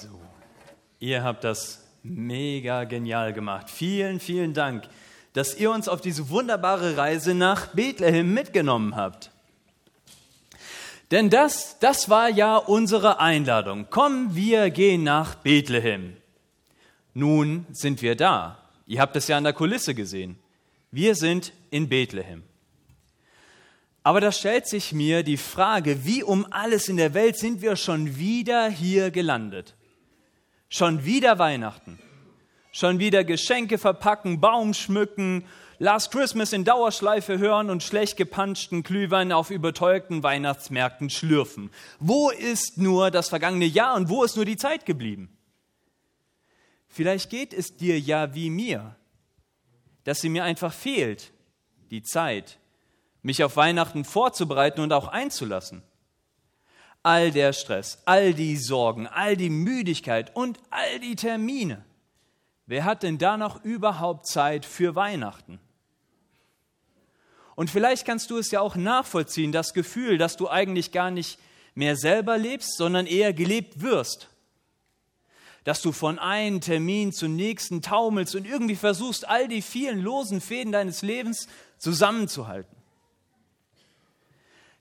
So, ihr habt das mega genial gemacht. Vielen, vielen Dank, dass ihr uns auf diese wunderbare Reise nach Bethlehem mitgenommen habt. Denn das, das war ja unsere Einladung. Komm, wir gehen nach Bethlehem. Nun sind wir da. Ihr habt es ja an der Kulisse gesehen. Wir sind in Bethlehem. Aber da stellt sich mir die Frage, wie um alles in der Welt sind wir schon wieder hier gelandet? Schon wieder Weihnachten. Schon wieder Geschenke verpacken, Baum schmücken, Last Christmas in Dauerschleife hören und schlecht gepanschten Glühwein auf überteuerten Weihnachtsmärkten schlürfen. Wo ist nur das vergangene Jahr und wo ist nur die Zeit geblieben? Vielleicht geht es dir ja wie mir, dass sie mir einfach fehlt, die Zeit, mich auf Weihnachten vorzubereiten und auch einzulassen. All der Stress, all die Sorgen, all die Müdigkeit und all die Termine. Wer hat denn da noch überhaupt Zeit für Weihnachten? Und vielleicht kannst du es ja auch nachvollziehen, das Gefühl, dass du eigentlich gar nicht mehr selber lebst, sondern eher gelebt wirst dass du von einem Termin zum nächsten taumelst und irgendwie versuchst, all die vielen losen Fäden deines Lebens zusammenzuhalten.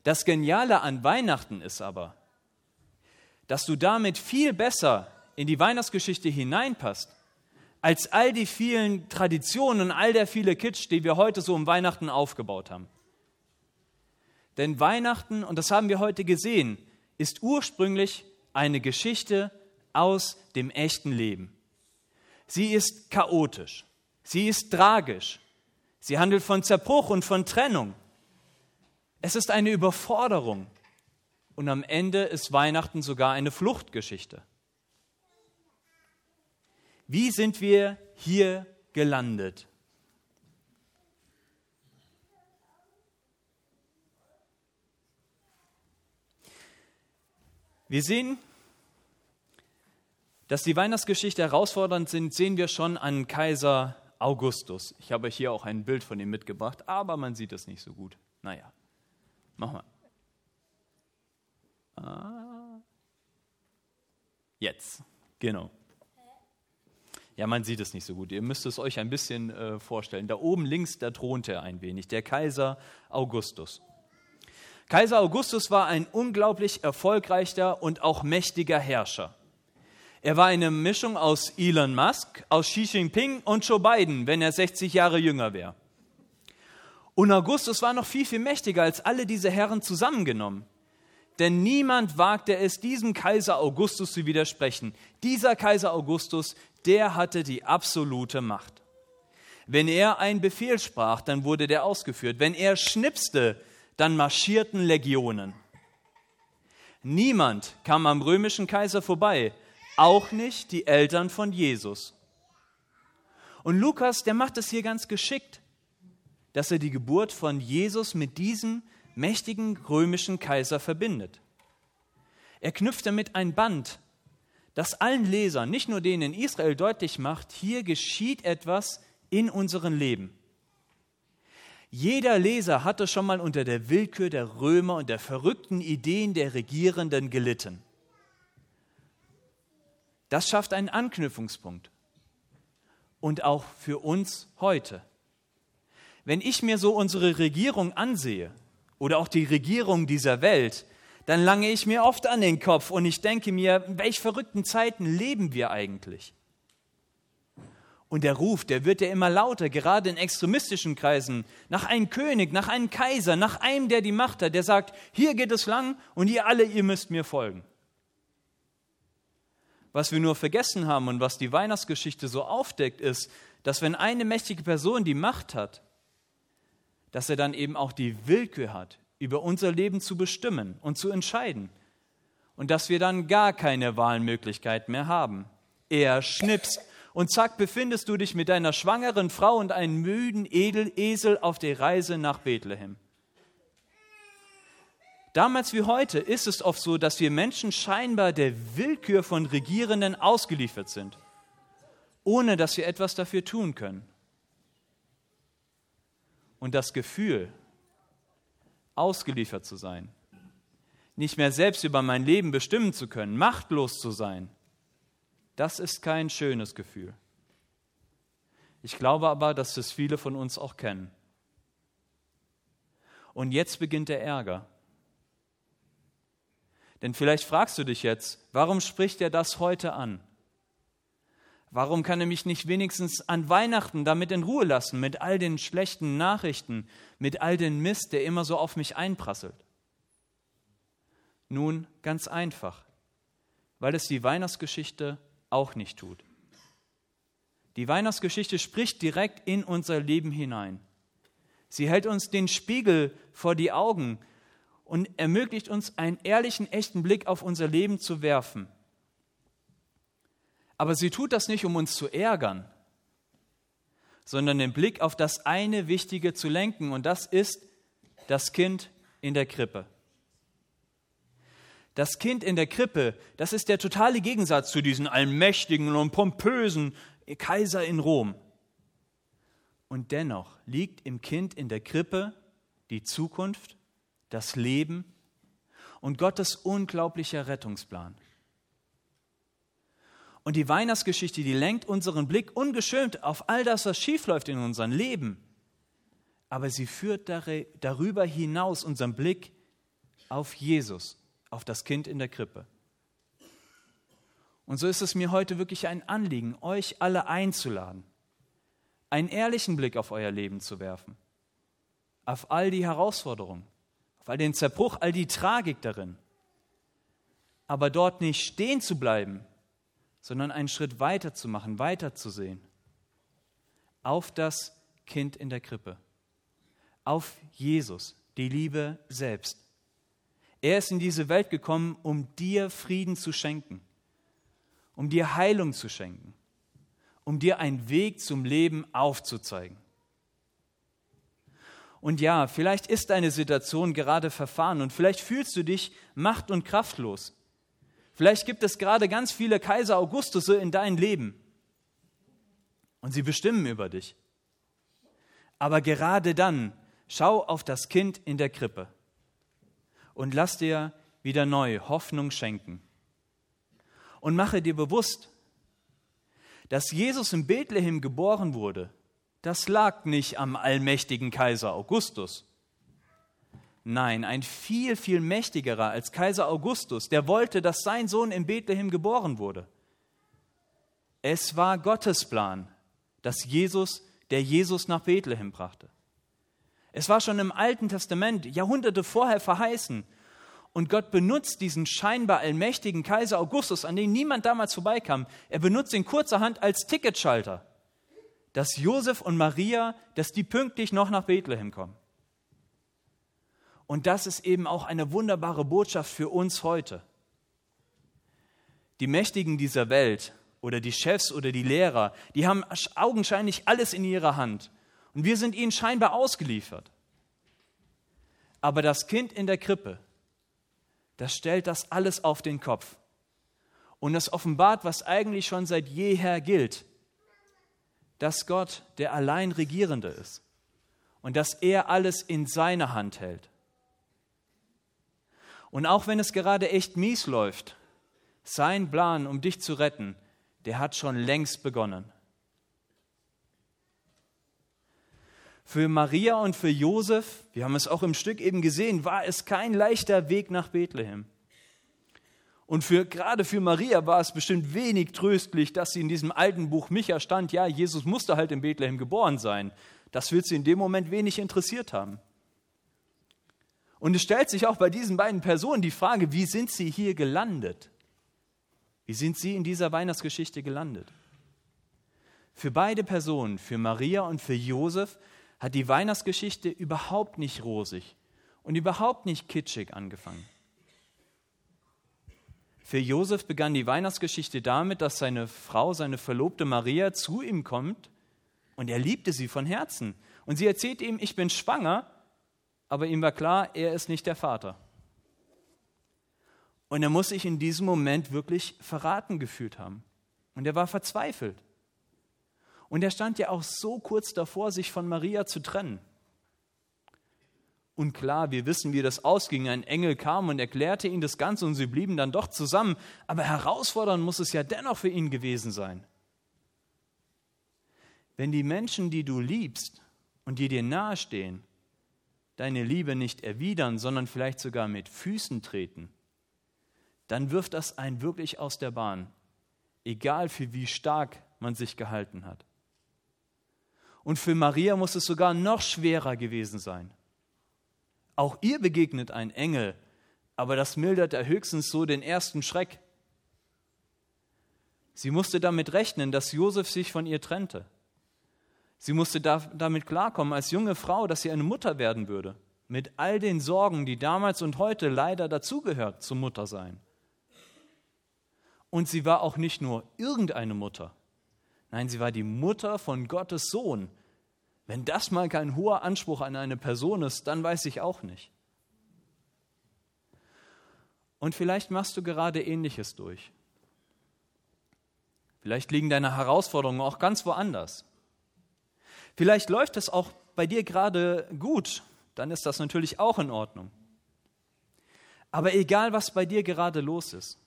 Das Geniale an Weihnachten ist aber, dass du damit viel besser in die Weihnachtsgeschichte hineinpasst, als all die vielen Traditionen und all der viele Kitsch, die wir heute so um Weihnachten aufgebaut haben. Denn Weihnachten, und das haben wir heute gesehen, ist ursprünglich eine Geschichte aus dem echten Leben. Sie ist chaotisch. Sie ist tragisch. Sie handelt von Zerbruch und von Trennung. Es ist eine Überforderung. Und am Ende ist Weihnachten sogar eine Fluchtgeschichte. Wie sind wir hier gelandet? Wir sehen dass die Weihnachtsgeschichte herausfordernd sind, sehen wir schon an Kaiser Augustus. Ich habe hier auch ein Bild von ihm mitgebracht, aber man sieht es nicht so gut. Naja, mach mal. Ah. Jetzt, genau. Ja, man sieht es nicht so gut. Ihr müsst es euch ein bisschen äh, vorstellen. Da oben links, da thront er ein wenig, der Kaiser Augustus. Kaiser Augustus war ein unglaublich erfolgreicher und auch mächtiger Herrscher. Er war eine Mischung aus Elon Musk, aus Xi Jinping und Joe Biden, wenn er 60 Jahre jünger wäre. Und Augustus war noch viel, viel mächtiger als alle diese Herren zusammengenommen. Denn niemand wagte es, diesem Kaiser Augustus zu widersprechen. Dieser Kaiser Augustus, der hatte die absolute Macht. Wenn er einen Befehl sprach, dann wurde der ausgeführt. Wenn er schnipste, dann marschierten Legionen. Niemand kam am römischen Kaiser vorbei, auch nicht die Eltern von Jesus. Und Lukas, der macht es hier ganz geschickt, dass er die Geburt von Jesus mit diesem mächtigen römischen Kaiser verbindet. Er knüpft damit ein Band, das allen Lesern, nicht nur denen in Israel, deutlich macht, hier geschieht etwas in unserem Leben. Jeder Leser hatte schon mal unter der Willkür der Römer und der verrückten Ideen der Regierenden gelitten. Das schafft einen Anknüpfungspunkt. Und auch für uns heute. Wenn ich mir so unsere Regierung ansehe oder auch die Regierung dieser Welt, dann lange ich mir oft an den Kopf und ich denke mir, in welch verrückten Zeiten leben wir eigentlich? Und der Ruf, der wird ja immer lauter, gerade in extremistischen Kreisen, nach einem König, nach einem Kaiser, nach einem, der die Macht hat, der sagt, hier geht es lang und ihr alle, ihr müsst mir folgen. Was wir nur vergessen haben und was die Weihnachtsgeschichte so aufdeckt, ist, dass wenn eine mächtige Person die Macht hat, dass er dann eben auch die Willkür hat, über unser Leben zu bestimmen und zu entscheiden. Und dass wir dann gar keine Wahlmöglichkeit mehr haben. Er schnipst und zack befindest du dich mit deiner schwangeren Frau und einem müden Edel auf der Reise nach Bethlehem. Damals wie heute ist es oft so, dass wir Menschen scheinbar der Willkür von Regierenden ausgeliefert sind, ohne dass wir etwas dafür tun können. Und das Gefühl, ausgeliefert zu sein, nicht mehr selbst über mein Leben bestimmen zu können, machtlos zu sein, Das ist kein schönes Gefühl. Ich glaube aber, dass das viele von uns auch kennen. Und jetzt beginnt der Ärger. Denn vielleicht fragst du dich jetzt, warum spricht er das heute an? Warum kann er mich nicht wenigstens an Weihnachten damit in Ruhe lassen, mit all den schlechten Nachrichten, mit all den Mist, der immer so auf mich einprasselt? Nun, ganz einfach, weil es die Weihnachtsgeschichte auch nicht tut. Die Weihnachtsgeschichte spricht direkt in unser Leben hinein. Sie hält uns den Spiegel vor die Augen und ermöglicht uns einen ehrlichen, echten Blick auf unser Leben zu werfen. Aber sie tut das nicht, um uns zu ärgern, sondern den Blick auf das eine Wichtige zu lenken, und das ist das Kind in der Krippe. Das Kind in der Krippe, das ist der totale Gegensatz zu diesen allmächtigen und pompösen Kaiser in Rom. Und dennoch liegt im Kind in der Krippe die Zukunft, das Leben und Gottes unglaublicher Rettungsplan. Und die Weihnachtsgeschichte, die lenkt unseren Blick ungeschönt auf all das, was schiefläuft in unserem Leben. Aber sie führt darüber hinaus unseren Blick auf Jesus, auf das Kind in der Krippe. Und so ist es mir heute wirklich ein Anliegen, euch alle einzuladen, einen ehrlichen Blick auf euer Leben zu werfen, auf all die Herausforderungen, auf all den Zerbruch, all die Tragik darin. Aber dort nicht stehen zu bleiben, sondern einen Schritt weiter zu machen, weiterzusehen. Auf das Kind in der Krippe, auf Jesus, die Liebe selbst. Er ist in diese Welt gekommen, um dir Frieden zu schenken, um dir Heilung zu schenken, um dir einen Weg zum Leben aufzuzeigen. Und ja, vielleicht ist deine Situation gerade verfahren und vielleicht fühlst du dich macht- und kraftlos. Vielleicht gibt es gerade ganz viele Kaiser Augustusse in deinem Leben und sie bestimmen über dich. Aber gerade dann schau auf das Kind in der Krippe und lass dir wieder neu Hoffnung schenken. Und mache dir bewusst, dass Jesus in Bethlehem geboren wurde, das lag nicht am allmächtigen Kaiser Augustus. Nein, ein viel, viel mächtigerer als Kaiser Augustus, der wollte, dass sein Sohn in Bethlehem geboren wurde. Es war Gottes Plan, dass Jesus, der Jesus nach Bethlehem brachte. Es war schon im Alten Testament, Jahrhunderte vorher verheißen, und Gott benutzt diesen scheinbar allmächtigen Kaiser Augustus, an den niemand damals vorbeikam. Er benutzt ihn kurzerhand als Ticketschalter, dass Josef und Maria, dass die pünktlich noch nach Bethlehem kommen. Und das ist eben auch eine wunderbare Botschaft für uns heute. Die Mächtigen dieser Welt oder die Chefs oder die Lehrer, die haben augenscheinlich alles in ihrer Hand. Und wir sind ihnen scheinbar ausgeliefert. Aber das Kind in der Krippe, das stellt das alles auf den Kopf. Und das offenbart, was eigentlich schon seit jeher gilt, dass Gott der allein Regierende ist und dass er alles in seiner Hand hält. Und auch wenn es gerade echt mies läuft, sein Plan, um dich zu retten, der hat schon längst begonnen. Für Maria und für Josef, wir haben es auch im Stück eben gesehen, war es kein leichter Weg nach Bethlehem. Und für, gerade für Maria war es bestimmt wenig tröstlich, dass sie in diesem alten Buch Micha stand, ja, Jesus musste halt in Bethlehem geboren sein. Das wird sie in dem Moment wenig interessiert haben. Und es stellt sich auch bei diesen beiden Personen die Frage, wie sind sie hier gelandet? Wie sind sie in dieser Weihnachtsgeschichte gelandet? Für beide Personen, für Maria und für Josef, hat die Weihnachtsgeschichte überhaupt nicht rosig und überhaupt nicht kitschig angefangen. Für Josef begann die Weihnachtsgeschichte damit, dass seine Frau, seine Verlobte Maria zu ihm kommt und er liebte sie von Herzen. Und sie erzählt ihm, ich bin schwanger, aber ihm war klar, er ist nicht der Vater. Und er muss sich in diesem Moment wirklich verraten gefühlt haben. Und er war verzweifelt. Und er stand ja auch so kurz davor, sich von Maria zu trennen. unklar. Wir wissen, wie das ausging. Ein Engel kam und erklärte ihnen das Ganze und sie blieben dann doch zusammen. Aber herausfordernd muss es ja dennoch für ihn gewesen sein. Wenn die Menschen, die du liebst und die dir nahestehen, deine Liebe nicht erwidern, sondern vielleicht sogar mit Füßen treten, dann wirft das einen wirklich aus der Bahn, egal für wie stark man sich gehalten hat. Und für Maria muss es sogar noch schwerer gewesen sein. Auch ihr begegnet ein Engel, aber das mildert er höchstens so den ersten Schreck. Sie musste damit rechnen, dass Josef sich von ihr trennte. Sie musste damit klarkommen als junge Frau, dass sie eine Mutter werden würde, mit all den Sorgen, die damals und heute leider dazugehört zum Muttersein. Und sie war auch nicht nur irgendeine Mutter. Nein, sie war die Mutter von Gottes Sohn. Wenn das mal kein hoher Anspruch an eine Person ist, dann weiß ich auch nicht. Und vielleicht machst du gerade ähnliches durch. Vielleicht liegen deine Herausforderungen auch ganz woanders. Vielleicht läuft es auch bei dir gerade gut, dann ist das natürlich auch in Ordnung. Aber egal, was bei dir gerade los ist,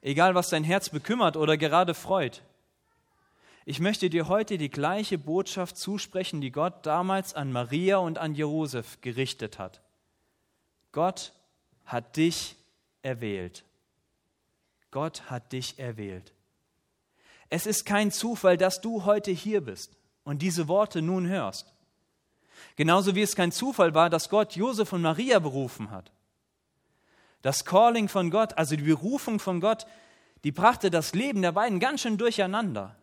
egal, was dein Herz bekümmert oder gerade freut, ich möchte dir heute die gleiche Botschaft zusprechen, die Gott damals an Maria und an Josef gerichtet hat. Gott hat dich erwählt. Gott hat dich erwählt. Es ist kein Zufall, dass du heute hier bist und diese Worte nun hörst. Genauso wie es kein Zufall war, dass Gott Josef und Maria berufen hat. Das Calling von Gott, also die Berufung von Gott, die brachte das Leben der beiden ganz schön durcheinander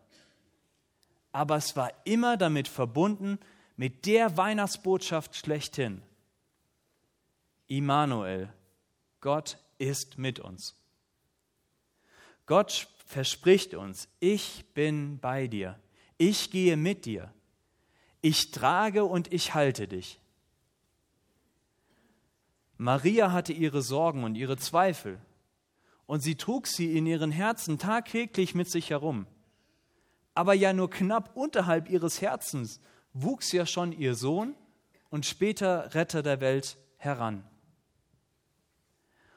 aber es war immer damit verbunden mit der Weihnachtsbotschaft schlechthin. Immanuel, Gott ist mit uns. Gott verspricht uns, ich bin bei dir, ich gehe mit dir, ich trage und ich halte dich. Maria hatte ihre Sorgen und ihre Zweifel, und sie trug sie in ihren Herzen tagtäglich mit sich herum aber ja nur knapp unterhalb ihres Herzens wuchs ja schon ihr Sohn und später Retter der Welt heran.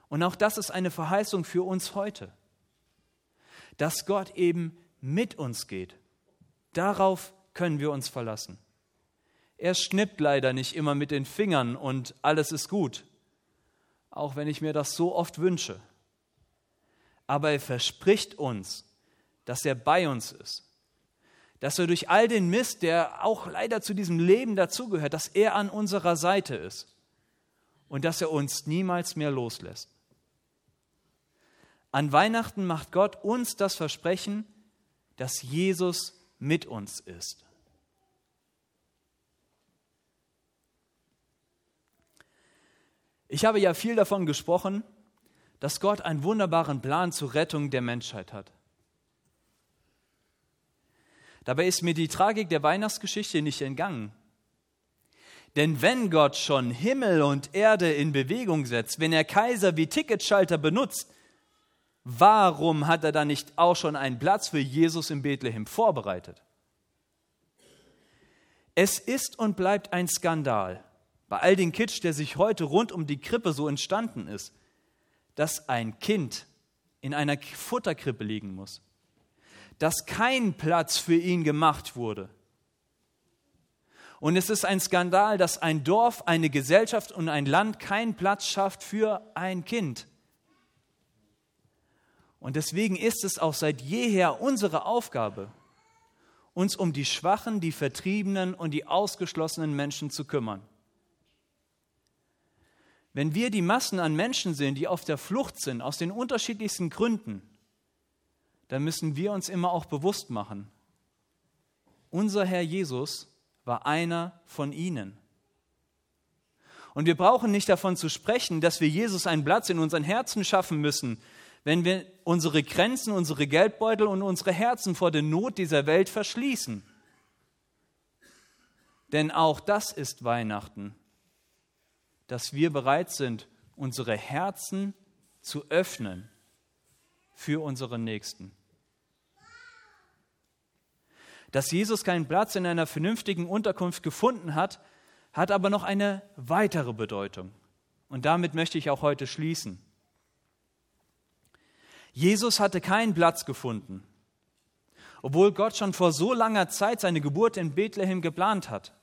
Und auch das ist eine Verheißung für uns heute, dass Gott eben mit uns geht. Darauf können wir uns verlassen. Er schnippt leider nicht immer mit den Fingern und alles ist gut, auch wenn ich mir das so oft wünsche. Aber er verspricht uns, dass er bei uns ist dass er durch all den Mist, der auch leider zu diesem Leben dazugehört, dass er an unserer Seite ist und dass er uns niemals mehr loslässt. An Weihnachten macht Gott uns das Versprechen, dass Jesus mit uns ist. Ich habe ja viel davon gesprochen, dass Gott einen wunderbaren Plan zur Rettung der Menschheit hat. Dabei ist mir die Tragik der Weihnachtsgeschichte nicht entgangen. Denn wenn Gott schon Himmel und Erde in Bewegung setzt, wenn er Kaiser wie Ticketschalter benutzt, warum hat er dann nicht auch schon einen Platz für Jesus in Bethlehem vorbereitet? Es ist und bleibt ein Skandal, bei all dem Kitsch, der sich heute rund um die Krippe so entstanden ist, dass ein Kind in einer Futterkrippe liegen muss dass kein Platz für ihn gemacht wurde. Und es ist ein Skandal, dass ein Dorf, eine Gesellschaft und ein Land keinen Platz schafft für ein Kind. Und deswegen ist es auch seit jeher unsere Aufgabe, uns um die Schwachen, die Vertriebenen und die ausgeschlossenen Menschen zu kümmern. Wenn wir die Massen an Menschen sehen, die auf der Flucht sind, aus den unterschiedlichsten Gründen, dann müssen wir uns immer auch bewusst machen, unser Herr Jesus war einer von ihnen. Und wir brauchen nicht davon zu sprechen, dass wir Jesus einen Platz in unseren Herzen schaffen müssen, wenn wir unsere Grenzen, unsere Geldbeutel und unsere Herzen vor der Not dieser Welt verschließen. Denn auch das ist Weihnachten, dass wir bereit sind, unsere Herzen zu öffnen für unseren Nächsten. Dass Jesus keinen Platz in einer vernünftigen Unterkunft gefunden hat, hat aber noch eine weitere Bedeutung. Und damit möchte ich auch heute schließen. Jesus hatte keinen Platz gefunden, obwohl Gott schon vor so langer Zeit seine Geburt in Bethlehem geplant hat.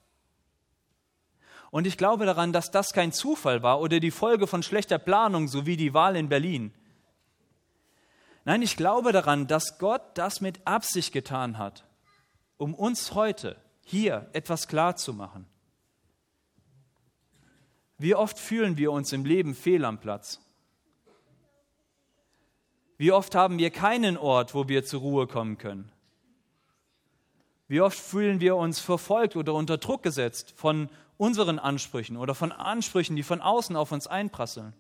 Und ich glaube daran, dass das kein Zufall war oder die Folge von schlechter Planung, so wie die Wahl in Berlin. Nein, ich glaube daran, dass Gott das mit Absicht getan hat, um uns heute hier etwas klar zu machen. Wie oft fühlen wir uns im Leben fehl am Platz? Wie oft haben wir keinen Ort, wo wir zur Ruhe kommen können? Wie oft fühlen wir uns verfolgt oder unter Druck gesetzt von unseren Ansprüchen oder von Ansprüchen, die von außen auf uns einprasseln?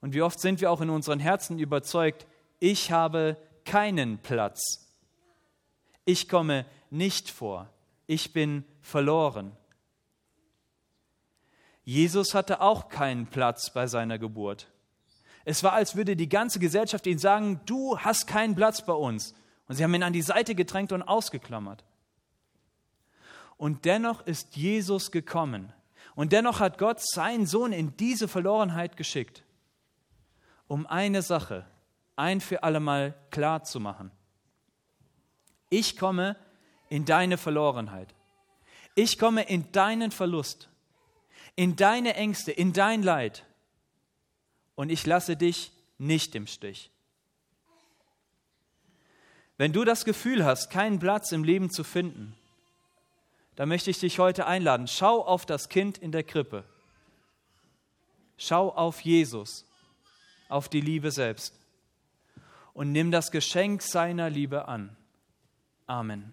Und wie oft sind wir auch in unseren Herzen überzeugt, ich habe keinen Platz. Ich komme nicht vor. Ich bin verloren. Jesus hatte auch keinen Platz bei seiner Geburt. Es war, als würde die ganze Gesellschaft ihm sagen, du hast keinen Platz bei uns. Und sie haben ihn an die Seite gedrängt und ausgeklammert. Und dennoch ist Jesus gekommen. Und dennoch hat Gott seinen Sohn in diese Verlorenheit geschickt, um eine Sache ein für allemal klar zu machen. Ich komme in deine Verlorenheit. Ich komme in deinen Verlust in deine Ängste, in dein Leid. Und ich lasse dich nicht im Stich. Wenn du das Gefühl hast, keinen Platz im Leben zu finden, dann möchte ich dich heute einladen. Schau auf das Kind in der Krippe. Schau auf Jesus, auf die Liebe selbst und nimm das Geschenk seiner Liebe an. Amen.